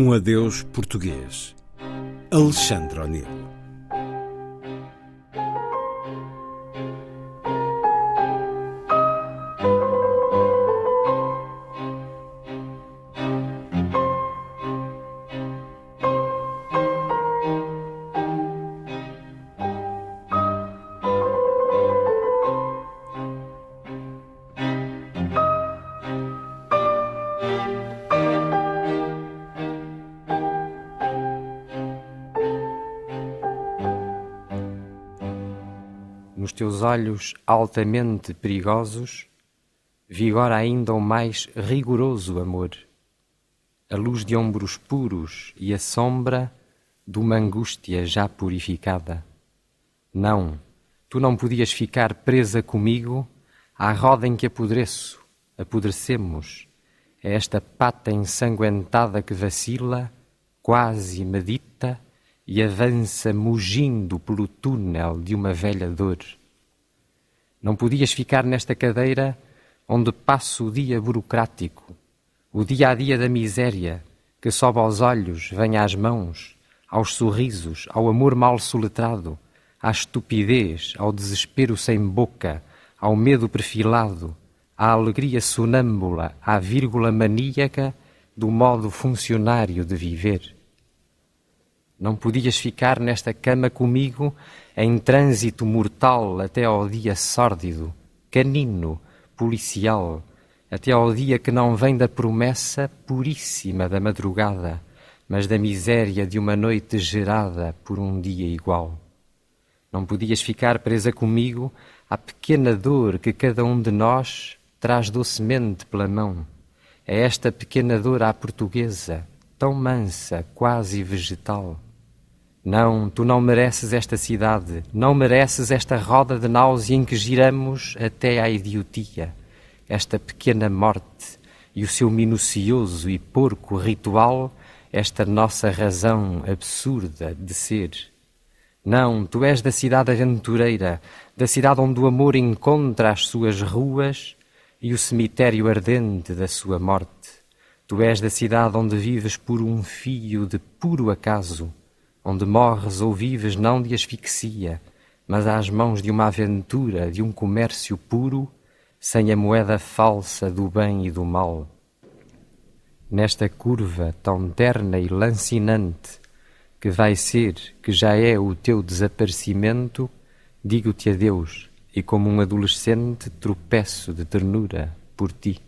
Um adeus português. Alexandre O'Neill. Nos teus olhos altamente perigosos vigora ainda o mais rigoroso amor, a luz de ombros puros e a sombra de uma angústia já purificada. Não, tu não podias ficar presa comigo à roda em que apodreço, apodrecemos, a esta pata ensanguentada que vacila, quase medita e avança mugindo pelo túnel de uma velha dor. Não podias ficar nesta cadeira onde passo o dia burocrático, o dia a dia da miséria que sobe aos olhos, vem às mãos, aos sorrisos, ao amor mal soletrado, à estupidez, ao desespero sem boca, ao medo perfilado, à alegria sonâmbula, à vírgula maníaca do modo funcionário de viver. Não podias ficar nesta cama comigo em trânsito mortal até ao dia sórdido, canino, policial, até ao dia que não vem da promessa puríssima da madrugada, mas da miséria de uma noite gerada por um dia igual. Não podias ficar presa comigo à pequena dor que cada um de nós traz docemente pela mão. É esta pequena dor à portuguesa, tão mansa, quase vegetal não, tu não mereces esta cidade, não mereces esta roda de náusea em que giramos até à idiotia, esta pequena morte e o seu minucioso e porco ritual, esta nossa razão absurda de ser. Não, tu és da cidade aventureira, da cidade onde o amor encontra as suas ruas e o cemitério ardente da sua morte. Tu és da cidade onde vives por um fio de puro acaso onde morres ou vives não de asfixia, mas às mãos de uma aventura, de um comércio puro, sem a moeda falsa do bem e do mal. Nesta curva tão terna e lancinante, que vai ser, que já é o teu desaparecimento, digo-te adeus e como um adolescente tropeço de ternura por ti.